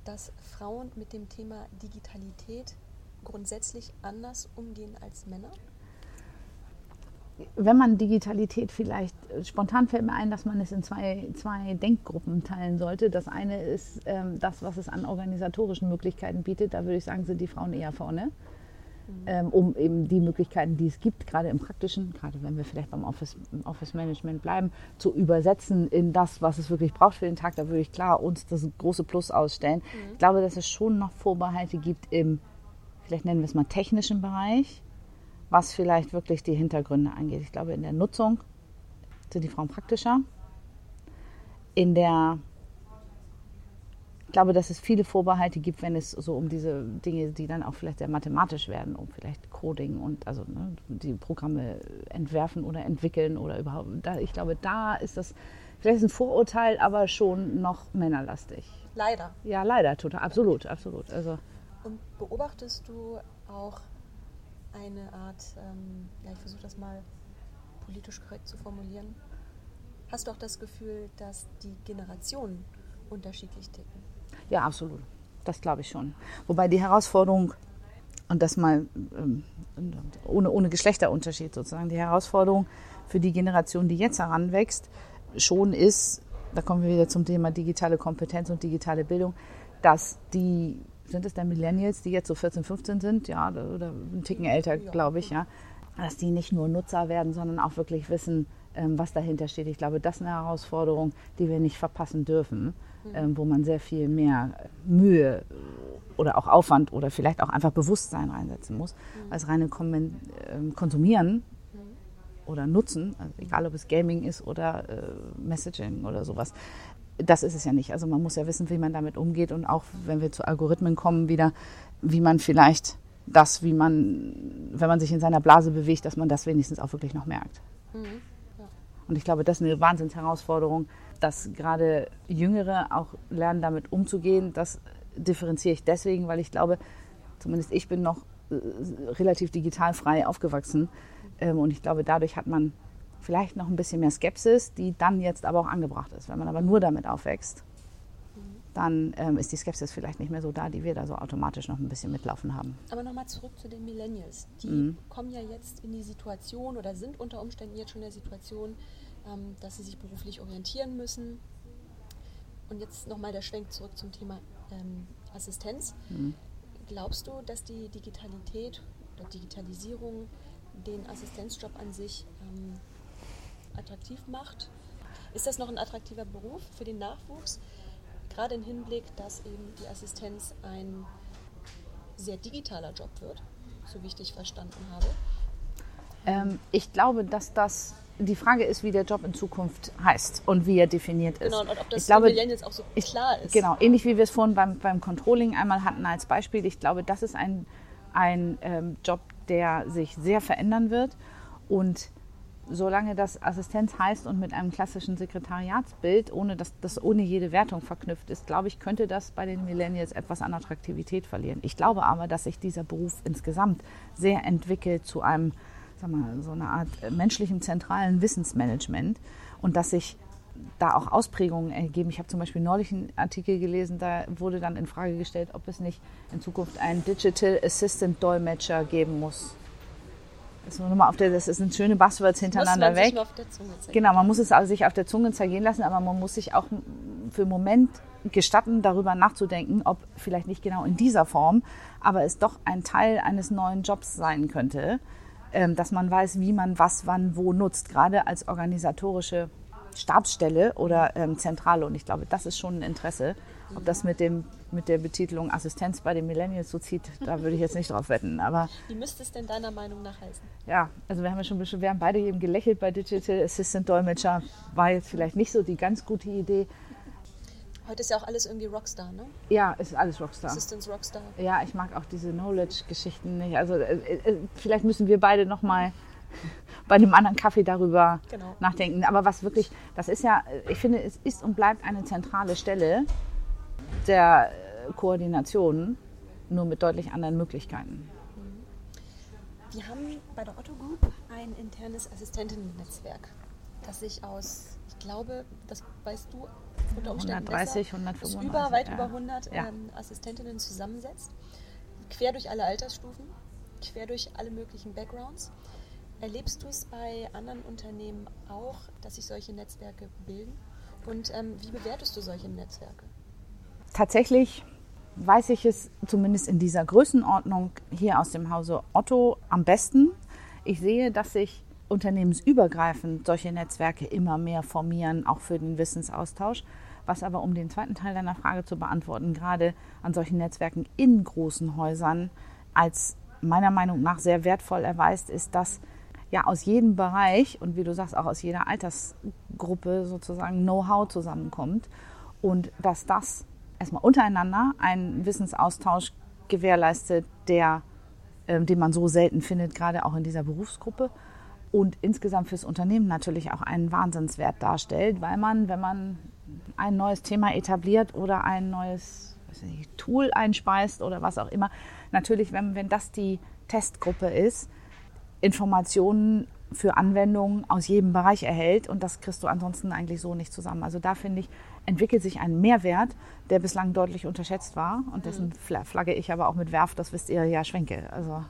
dass Frauen mit dem Thema Digitalität grundsätzlich anders umgehen als Männer? Wenn man Digitalität vielleicht, äh, spontan fällt mir ein, dass man es in zwei, zwei Denkgruppen teilen sollte. Das eine ist ähm, das, was es an organisatorischen Möglichkeiten bietet. Da würde ich sagen, sind die Frauen eher vorne. Mhm. Ähm, um eben die Möglichkeiten, die es gibt, gerade im Praktischen, gerade wenn wir vielleicht beim Office, Office Management bleiben, zu übersetzen in das, was es wirklich braucht für den Tag. Da würde ich klar uns das große Plus ausstellen. Mhm. Ich glaube, dass es schon noch Vorbehalte gibt im vielleicht nennen wir es mal technischen Bereich, was vielleicht wirklich die Hintergründe angeht. Ich glaube, in der Nutzung sind die Frauen praktischer. In der ich glaube, dass es viele Vorbehalte gibt, wenn es so um diese Dinge, die dann auch vielleicht sehr mathematisch werden, um vielleicht Coding und also ne, die Programme entwerfen oder entwickeln oder überhaupt. Da, ich glaube, da ist das vielleicht ein Vorurteil, aber schon noch männerlastig. Leider. Ja, leider, total, absolut, absolut. Also und beobachtest du auch eine Art, ähm, ja, ich versuche das mal politisch korrekt zu formulieren. Hast du auch das Gefühl, dass die Generationen unterschiedlich ticken? Ja, absolut. Das glaube ich schon. Wobei die Herausforderung, und das mal ähm, ohne, ohne Geschlechterunterschied sozusagen, die Herausforderung für die Generation, die jetzt heranwächst, schon ist, da kommen wir wieder zum Thema digitale Kompetenz und digitale Bildung, dass die, sind es denn Millennials, die jetzt so 14, 15 sind, ja, oder einen Ticken älter, glaube ich, ja, dass die nicht nur Nutzer werden, sondern auch wirklich wissen, ähm, was dahinter steht. Ich glaube, das ist eine Herausforderung, die wir nicht verpassen dürfen, mhm. wo man sehr viel mehr Mühe oder auch Aufwand oder vielleicht auch einfach Bewusstsein reinsetzen muss, mhm. als reine ähm, Konsumieren mhm. oder Nutzen, also egal ob es Gaming ist oder äh, Messaging oder sowas. Das ist es ja nicht. Also man muss ja wissen, wie man damit umgeht und auch wenn wir zu Algorithmen kommen, wieder, wie man vielleicht das, wie man, wenn man sich in seiner Blase bewegt, dass man das wenigstens auch wirklich noch merkt. Mhm. Und ich glaube, das ist eine Wahnsinnsherausforderung, dass gerade Jüngere auch lernen, damit umzugehen. Das differenziere ich deswegen, weil ich glaube, zumindest ich bin noch äh, relativ digital frei aufgewachsen. Ähm, und ich glaube, dadurch hat man vielleicht noch ein bisschen mehr Skepsis, die dann jetzt aber auch angebracht ist. Wenn man aber nur damit aufwächst, dann ähm, ist die Skepsis vielleicht nicht mehr so da, die wir da so automatisch noch ein bisschen mitlaufen haben. Aber nochmal zurück zu den Millennials. Die mhm. kommen ja jetzt in die Situation oder sind unter Umständen jetzt schon in der Situation, ähm, dass sie sich beruflich orientieren müssen. Und jetzt nochmal der Schwenk zurück zum Thema ähm, Assistenz. Mhm. Glaubst du, dass die Digitalität oder Digitalisierung den Assistenzjob an sich ähm, attraktiv macht? Ist das noch ein attraktiver Beruf für den Nachwuchs? Gerade im Hinblick, dass eben die Assistenz ein sehr digitaler Job wird, so wie ich dich verstanden habe. Ähm, ich glaube, dass das die Frage ist, wie der Job in Zukunft heißt und wie er definiert ist. Genau, und ob das ich glaube, jetzt auch so klar ist. Genau, ähnlich wie wir es vorhin beim, beim Controlling einmal hatten als Beispiel. Ich glaube, das ist ein, ein ähm, Job, der sich sehr verändern wird und solange das Assistenz heißt und mit einem klassischen Sekretariatsbild, ohne dass das ohne jede Wertung verknüpft ist, glaube ich, könnte das bei den Millennials etwas an Attraktivität verlieren. Ich glaube aber, dass sich dieser Beruf insgesamt sehr entwickelt zu einem, sag mal, so eine Art menschlichen zentralen Wissensmanagement und dass sich da auch Ausprägungen ergeben. Ich habe zum Beispiel neulich einen Artikel gelesen, da wurde dann in Frage gestellt, ob es nicht in Zukunft einen Digital Assistant Dolmetscher geben muss das, nur auf der, das sind schöne Buzzwords hintereinander muss man weg. Sich auf der Zunge genau, man muss es also sich auf der Zunge zergehen lassen, aber man muss sich auch für einen Moment gestatten, darüber nachzudenken, ob vielleicht nicht genau in dieser Form, aber es doch ein Teil eines neuen Jobs sein könnte, ähm, dass man weiß, wie man was, wann, wo nutzt, gerade als organisatorische Stabsstelle oder ähm, Zentrale. Und ich glaube, das ist schon ein Interesse. Ob das mit, dem, mit der Betitelung Assistenz bei den Millennials so zieht, da würde ich jetzt nicht drauf wetten. Aber, Wie müsste es denn deiner Meinung nach heißen? Ja, also wir haben ja schon bisschen, wir haben beide eben gelächelt bei Digital Assistant Dolmetscher. War jetzt vielleicht nicht so die ganz gute Idee. Heute ist ja auch alles irgendwie Rockstar, ne? Ja, ist alles Rockstar. Assistance Rockstar. Ja, ich mag auch diese Knowledge-Geschichten nicht. Also äh, äh, vielleicht müssen wir beide nochmal bei einem anderen Kaffee darüber genau. nachdenken. Aber was wirklich, das ist ja, ich finde, es ist und bleibt eine zentrale Stelle der äh, Koordination, nur mit deutlich anderen Möglichkeiten. Wir haben bei der Otto Group ein internes Assistentinnen-Netzwerk, das sich aus, ich glaube, das weißt du unter Umständen 130, besser, 135, über, weit ja. über 100 ja. ähm, Assistentinnen zusammensetzt, quer durch alle Altersstufen, quer durch alle möglichen Backgrounds. Erlebst du es bei anderen Unternehmen auch, dass sich solche Netzwerke bilden? Und ähm, wie bewertest du solche Netzwerke? Tatsächlich weiß ich es zumindest in dieser Größenordnung hier aus dem Hause Otto am besten. Ich sehe, dass sich unternehmensübergreifend solche Netzwerke immer mehr formieren, auch für den Wissensaustausch. Was aber, um den zweiten Teil deiner Frage zu beantworten, gerade an solchen Netzwerken in großen Häusern als meiner Meinung nach sehr wertvoll erweist, ist, dass ja aus jedem Bereich und wie du sagst, auch aus jeder Altersgruppe sozusagen Know-how zusammenkommt und dass das erstmal untereinander einen Wissensaustausch gewährleistet, der, äh, den man so selten findet, gerade auch in dieser Berufsgruppe. Und insgesamt fürs Unternehmen natürlich auch einen Wahnsinnswert darstellt, weil man, wenn man ein neues Thema etabliert oder ein neues nicht, Tool einspeist oder was auch immer, natürlich, wenn, wenn das die Testgruppe ist, Informationen für Anwendungen aus jedem Bereich erhält und das kriegst du ansonsten eigentlich so nicht zusammen. Also da finde ich, entwickelt sich ein Mehrwert, der bislang deutlich unterschätzt war und dessen mhm. flagge ich aber auch mit Werf, das wisst ihr ja, Schwenke. Also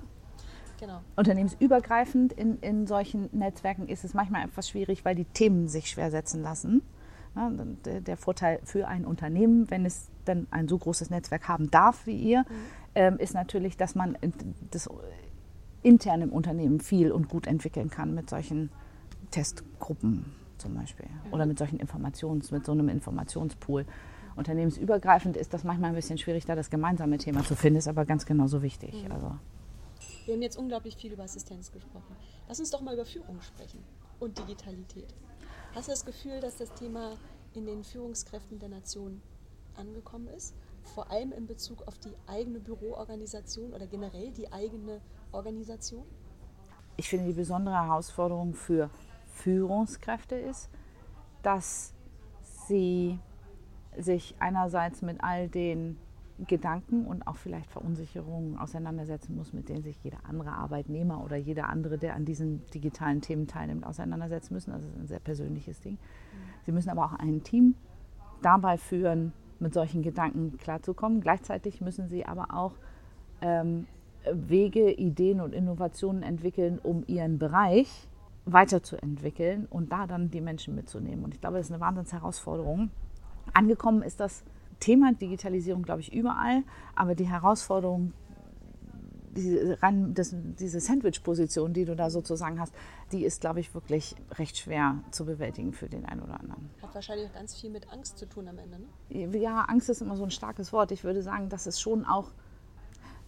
genau. unternehmensübergreifend in, in solchen Netzwerken ist es manchmal etwas schwierig, weil die Themen sich schwer setzen lassen. Ja, der Vorteil für ein Unternehmen, wenn es dann ein so großes Netzwerk haben darf wie ihr, mhm. ähm, ist natürlich, dass man das intern im Unternehmen viel und gut entwickeln kann mit solchen Testgruppen zum Beispiel oder mit solchen Informations, mit so einem Informationspool. Unternehmensübergreifend ist das manchmal ein bisschen schwierig, da das gemeinsame Thema zu finden, ist aber ganz genauso wichtig. Mhm. Also. Wir haben jetzt unglaublich viel über Assistenz gesprochen. Lass uns doch mal über Führung sprechen und Digitalität. Hast du das Gefühl, dass das Thema in den Führungskräften der Nation angekommen ist? Vor allem in Bezug auf die eigene Büroorganisation oder generell die eigene Organisation? Ich finde, die besondere Herausforderung für Führungskräfte ist, dass sie sich einerseits mit all den Gedanken und auch vielleicht Verunsicherungen auseinandersetzen muss, mit denen sich jeder andere Arbeitnehmer oder jeder andere, der an diesen digitalen Themen teilnimmt, auseinandersetzen müssen. Das ist ein sehr persönliches Ding. Sie müssen aber auch ein Team dabei führen, mit solchen Gedanken klarzukommen. Gleichzeitig müssen sie aber auch ähm, Wege, Ideen und Innovationen entwickeln, um ihren Bereich weiterzuentwickeln und da dann die Menschen mitzunehmen. Und ich glaube, das ist eine Wahnsinnsherausforderung. Angekommen ist das Thema Digitalisierung, glaube ich, überall, aber die Herausforderung, diese, diese Sandwich-Position, die du da sozusagen hast, die ist, glaube ich, wirklich recht schwer zu bewältigen für den einen oder anderen. Hat wahrscheinlich auch ganz viel mit Angst zu tun am Ende. Ne? Ja, Angst ist immer so ein starkes Wort. Ich würde sagen, dass es schon auch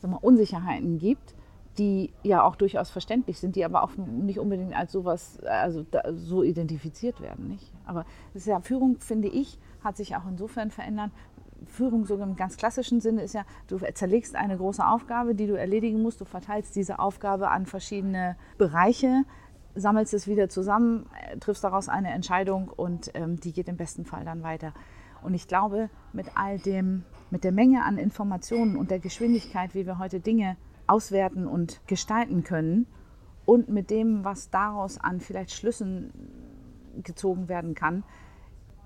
sag mal, Unsicherheiten gibt, die ja auch durchaus verständlich sind, die aber auch nicht unbedingt als sowas, also so identifiziert werden. Nicht? Aber ja, Führung, finde ich, hat sich auch insofern verändert. Führung sogar im ganz klassischen Sinne ist ja, du zerlegst eine große Aufgabe, die du erledigen musst, du verteilst diese Aufgabe an verschiedene Bereiche, sammelst es wieder zusammen, triffst daraus eine Entscheidung und ähm, die geht im besten Fall dann weiter. Und ich glaube, mit all dem, mit der Menge an Informationen und der Geschwindigkeit, wie wir heute Dinge auswerten und gestalten können und mit dem, was daraus an vielleicht Schlüssen gezogen werden kann,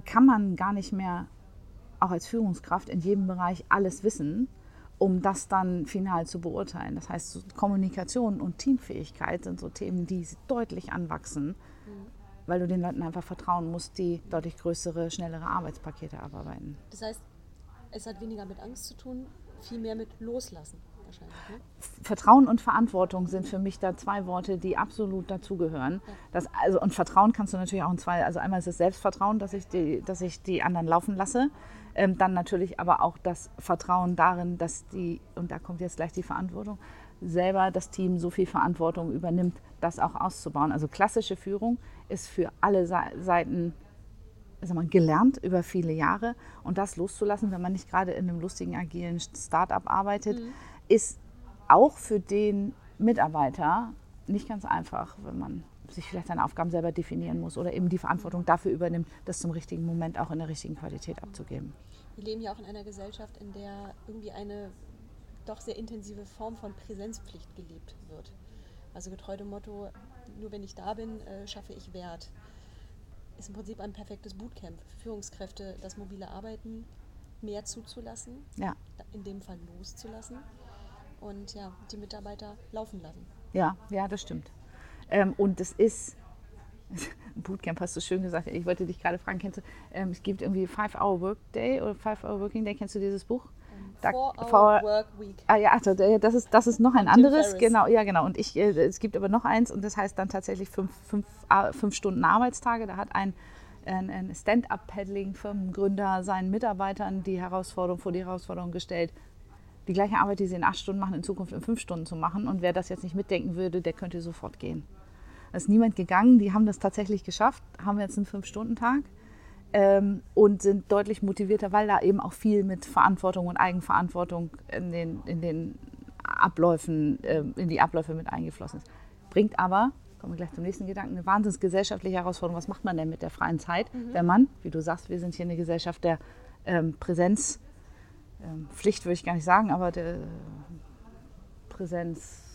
kann man gar nicht mehr auch als Führungskraft in jedem Bereich alles wissen, um das dann final zu beurteilen. Das heißt, Kommunikation und Teamfähigkeit sind so Themen, die deutlich anwachsen weil du den Leuten einfach vertrauen musst, die deutlich größere, schnellere Arbeitspakete abarbeiten. Das heißt, es hat weniger mit Angst zu tun, viel mehr mit Loslassen wahrscheinlich. Ne? Vertrauen und Verantwortung sind für mich da zwei Worte, die absolut dazugehören. Ja. also, und Vertrauen kannst du natürlich auch in zwei, also einmal ist es Selbstvertrauen, dass ich die, dass ich die anderen laufen lasse. Ähm, dann natürlich aber auch das Vertrauen darin, dass die, und da kommt jetzt gleich die Verantwortung, selber das Team so viel Verantwortung übernimmt, das auch auszubauen. Also klassische Führung ist für alle Seiten mal, gelernt über viele Jahre und das loszulassen, wenn man nicht gerade in einem lustigen, agilen Start-up arbeitet, mhm. ist auch für den Mitarbeiter nicht ganz einfach, wenn man sich vielleicht seine Aufgaben selber definieren muss oder eben die Verantwortung dafür übernimmt, das zum richtigen Moment auch in der richtigen Qualität abzugeben. Wir leben ja auch in einer Gesellschaft, in der irgendwie eine doch sehr intensive Form von Präsenzpflicht gelebt wird. Also getreu dem Motto, nur wenn ich da bin, äh, schaffe ich Wert. Ist im Prinzip ein perfektes Bootcamp für Führungskräfte, das mobile Arbeiten mehr zuzulassen, ja. in dem Fall loszulassen und ja, die Mitarbeiter laufen lassen. Ja, ja, das stimmt. Ähm, und es ist, Bootcamp hast du schön gesagt, ich wollte dich gerade fragen, kennst du, ähm, es gibt irgendwie Five Hour Workday oder Five Hour Working Day, kennst du dieses Buch? Da, Work Week. Ah ja, also das ist, das ist noch ein anderes. Genau, ja, genau. Und ich, äh, es gibt aber noch eins und das heißt dann tatsächlich fünf, fünf, fünf Stunden Arbeitstage. Da hat ein, ein Stand-up-Paddling-Firmengründer seinen Mitarbeitern die Herausforderung vor die Herausforderung gestellt, die gleiche Arbeit, die sie in acht Stunden machen, in Zukunft in fünf Stunden zu machen. Und wer das jetzt nicht mitdenken würde, der könnte sofort gehen. Da ist niemand gegangen, die haben das tatsächlich geschafft, haben jetzt einen Fünf-Stunden-Tag ähm, und sind deutlich motivierter, weil da eben auch viel mit Verantwortung und Eigenverantwortung in den, in den Abläufen, äh, in die Abläufe mit eingeflossen ist. Bringt aber, kommen wir gleich zum nächsten Gedanken, eine wahnsinns gesellschaftliche Herausforderung. Was macht man denn mit der freien Zeit, mhm. wenn man, wie du sagst, wir sind hier eine Gesellschaft der ähm, Präsenz, ähm, Pflicht würde ich gar nicht sagen, aber der Präsenz.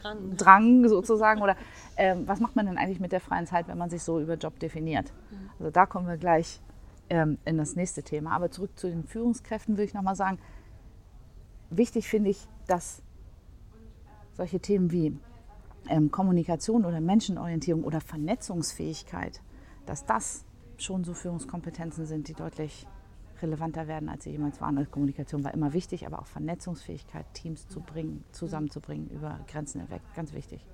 Drang. Drang sozusagen. Oder ähm, was macht man denn eigentlich mit der freien Zeit, wenn man sich so über Job definiert? Mhm. Also da kommen wir gleich ähm, in das nächste Thema. Aber zurück zu den Führungskräften würde ich nochmal sagen, wichtig finde ich, dass solche Themen wie ähm, Kommunikation oder Menschenorientierung oder Vernetzungsfähigkeit, dass das schon so Führungskompetenzen sind, die deutlich relevanter werden, als sie jemals waren. Also Kommunikation war immer wichtig, aber auch Vernetzungsfähigkeit, Teams zu bringen, zusammenzubringen über Grenzen hinweg, ganz wichtig.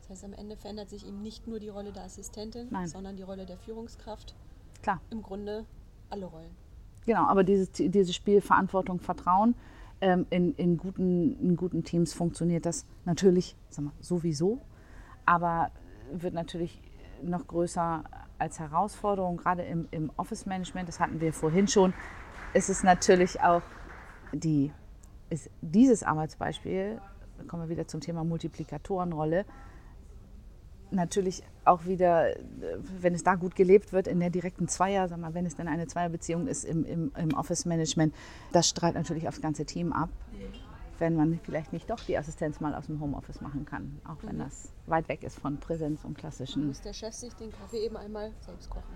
Das heißt, am Ende verändert sich eben nicht nur die Rolle der Assistentin, Nein. sondern die Rolle der Führungskraft. Klar. Im Grunde alle Rollen. Genau, aber dieses, dieses Spiel Verantwortung, Vertrauen, ähm, in, in, guten, in guten Teams funktioniert das natürlich sag mal, sowieso, aber wird natürlich noch größer als Herausforderung, gerade im, im Office-Management, das hatten wir vorhin schon, ist es natürlich auch die, ist dieses Arbeitsbeispiel, kommen wir wieder zum Thema Multiplikatorenrolle, natürlich auch wieder, wenn es da gut gelebt wird, in der direkten Zweier, sag mal, wenn es denn eine Zweierbeziehung ist im, im, im Office-Management, das strahlt natürlich aufs ganze Team ab wenn man vielleicht nicht doch die Assistenz mal aus dem Homeoffice machen kann, auch wenn mhm. das weit weg ist von Präsenz und klassischen. Muss der Chef sich den Kaffee eben einmal selbst kochen?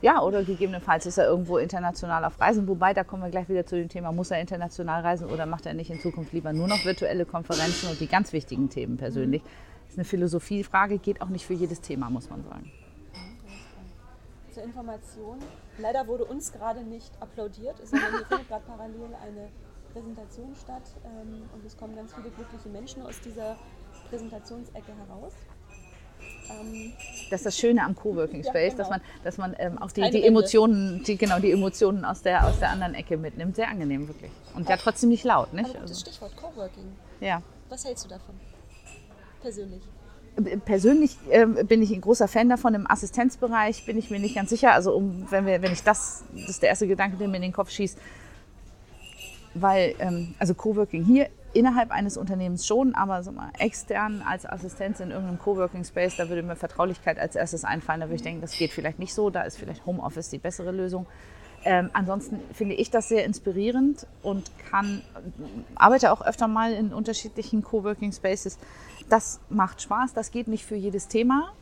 Ja, oder gegebenenfalls ist er irgendwo international auf Reisen. Wobei, da kommen wir gleich wieder zu dem Thema, muss er international reisen oder macht er nicht in Zukunft lieber nur noch virtuelle Konferenzen und die ganz wichtigen Themen persönlich. Das mhm. ist eine Philosophiefrage, geht auch nicht für jedes Thema, muss man sagen. Zur Information, leider wurde uns gerade nicht applaudiert, hier findet gerade parallel eine Präsentation statt ähm, und es kommen ganz viele glückliche Menschen aus dieser Präsentationsecke heraus. Ähm, das ist das Schöne am Coworking Space, ja, genau. dass man, dass man ähm, auch die, die Emotionen, die, genau, die Emotionen aus der, aus der anderen Ecke mitnimmt. Sehr angenehm, wirklich. Und ja trotzdem nicht laut, nicht? Also, das Stichwort Coworking. Ja. Was hältst du davon? Persönlich? Persönlich äh, bin ich ein großer Fan davon. Im Assistenzbereich bin ich mir nicht ganz sicher. Also um, wenn, wir, wenn ich das, das ist der erste Gedanke, der mir in den Kopf schießt, weil, ähm, also Coworking hier innerhalb eines Unternehmens schon, aber so mal, extern als Assistenz in irgendeinem Coworking Space, da würde mir Vertraulichkeit als erstes einfallen. Da würde ich denken, das geht vielleicht nicht so, da ist vielleicht Homeoffice die bessere Lösung. Ähm, ansonsten finde ich das sehr inspirierend und kann, arbeite auch öfter mal in unterschiedlichen Coworking Spaces. Das macht Spaß, das geht nicht für jedes Thema.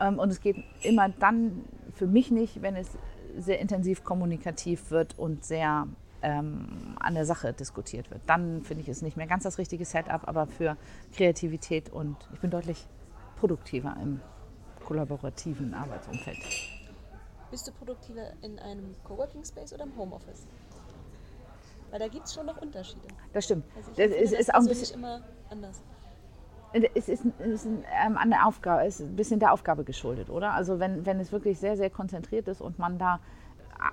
Ähm, und es geht immer dann für mich nicht, wenn es sehr intensiv kommunikativ wird und sehr ähm, an der Sache diskutiert wird. Dann finde ich es nicht mehr ganz das richtige Setup, aber für Kreativität und ich bin deutlich produktiver im kollaborativen Arbeitsumfeld. Bist du produktiver in einem Coworking Space oder im Homeoffice? Weil da gibt es schon noch Unterschiede. Das stimmt. Also ich es ist auch ein bisschen immer anders. Es ist, ist ähm, an der Aufgabe, ist ein bisschen der Aufgabe geschuldet, oder? Also wenn, wenn es wirklich sehr, sehr konzentriert ist und man da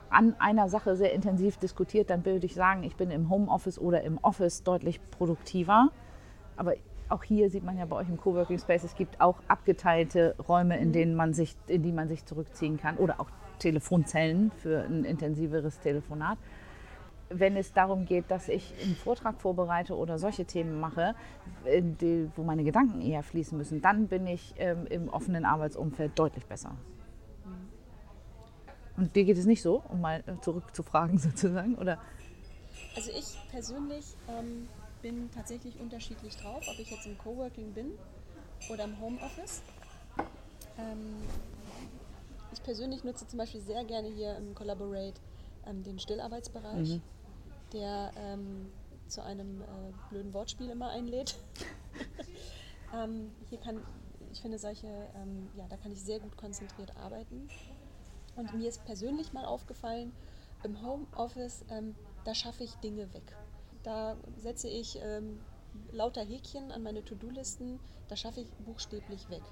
an einer Sache sehr intensiv diskutiert, dann würde ich sagen, ich bin im Homeoffice oder im Office deutlich produktiver. Aber auch hier sieht man ja bei euch im Coworking Space, es gibt auch abgeteilte Räume, in mhm. denen man sich, in die man sich zurückziehen kann oder auch Telefonzellen für ein intensiveres Telefonat. Wenn es darum geht, dass ich einen Vortrag vorbereite oder solche Themen mache, wo meine Gedanken eher fließen müssen, dann bin ich ähm, im offenen Arbeitsumfeld deutlich besser. Und dir geht es nicht so, um mal äh, zurückzufragen sozusagen, oder? Also ich persönlich ähm, bin tatsächlich unterschiedlich drauf, ob ich jetzt im Coworking bin oder im Homeoffice. Ähm, ich persönlich nutze zum Beispiel sehr gerne hier im Collaborate ähm, den Stillarbeitsbereich, mhm. der ähm, zu einem äh, blöden Wortspiel immer einlädt. Ähm, hier kann, ich finde solche, ähm, ja, da kann ich sehr gut konzentriert arbeiten. Und mir ist persönlich mal aufgefallen, im Homeoffice, ähm, da schaffe ich Dinge weg. Da setze ich ähm, lauter Häkchen an meine To-Do-Listen, da schaffe ich buchstäblich weg.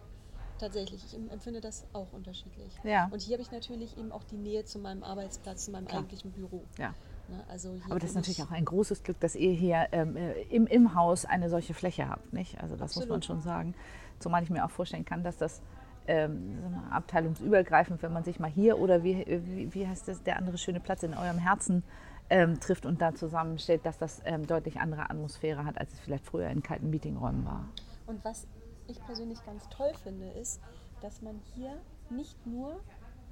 Tatsächlich, ich empfinde das auch unterschiedlich. Ja. Und hier habe ich natürlich eben auch die Nähe zu meinem Arbeitsplatz, zu meinem Klar. eigentlichen Büro. Ja. Ne? Also Aber das ist natürlich auch ein großes Glück, dass ihr hier ähm, äh, im, im Haus eine solche Fläche habt. Nicht? Also das Absolut. muss man schon sagen. Zumal ich mir auch vorstellen kann, dass das ähm, abteilungsübergreifend, wenn man sich mal hier oder wie, wie, wie heißt das, der andere schöne Platz in eurem Herzen ähm, trifft und da zusammensteht, dass das ähm, deutlich andere Atmosphäre hat, als es vielleicht früher in kalten Meetingräumen war. Und was ich persönlich ganz toll finde, ist, dass man hier nicht nur,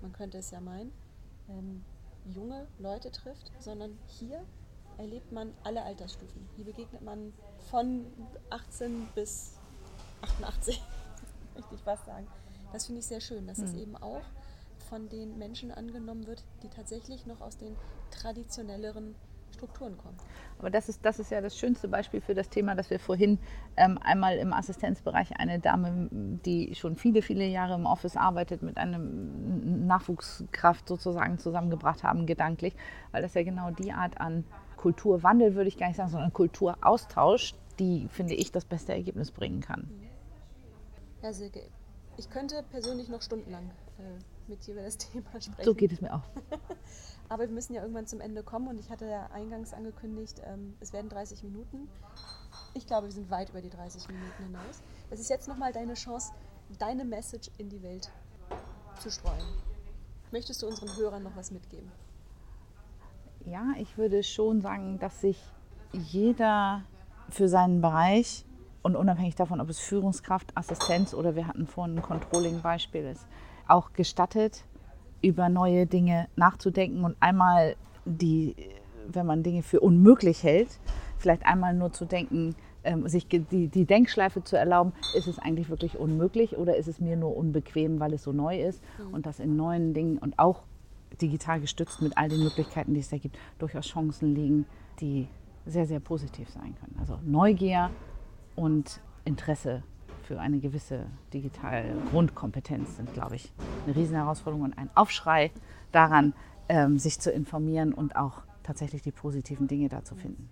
man könnte es ja meinen, ähm, junge Leute trifft, sondern hier erlebt man alle Altersstufen. Hier begegnet man von 18 bis 88, möchte ich fast sagen. Das finde ich sehr schön, dass mhm. es eben auch von den Menschen angenommen wird, die tatsächlich noch aus den traditionelleren Strukturen kommen. Aber das ist, das ist ja das schönste Beispiel für das Thema, dass wir vorhin ähm, einmal im Assistenzbereich eine Dame, die schon viele, viele Jahre im Office arbeitet, mit einem Nachwuchskraft sozusagen zusammengebracht haben, gedanklich, weil das ja genau die Art an Kulturwandel, würde ich gar nicht sagen, sondern Kulturaustausch, die, finde ich, das beste Ergebnis bringen kann. Ja, Silke, ich könnte persönlich noch stundenlang äh, mit dir über das Thema sprechen. So geht es mir auch. Aber wir müssen ja irgendwann zum Ende kommen und ich hatte ja eingangs angekündigt, ähm, es werden 30 Minuten. Ich glaube, wir sind weit über die 30 Minuten hinaus. Es ist jetzt nochmal deine Chance, deine Message in die Welt zu streuen. Möchtest du unseren Hörern noch was mitgeben? Ja, ich würde schon sagen, dass sich jeder für seinen Bereich und unabhängig davon, ob es Führungskraft, Assistenz oder wir hatten vorhin ein Controlling-Beispiel ist, auch gestattet, über neue Dinge nachzudenken und einmal die, wenn man Dinge für unmöglich hält, vielleicht einmal nur zu denken, ähm, sich die, die Denkschleife zu erlauben, ist es eigentlich wirklich unmöglich oder ist es mir nur unbequem, weil es so neu ist mhm. und dass in neuen Dingen und auch digital gestützt mit all den Möglichkeiten, die es da gibt, durchaus Chancen liegen, die sehr, sehr positiv sein können. Also Neugier und Interesse für eine gewisse digitale Grundkompetenz sind, glaube ich, eine Riesenherausforderung und ein Aufschrei daran, ähm, sich zu informieren und auch tatsächlich die positiven Dinge da zu finden.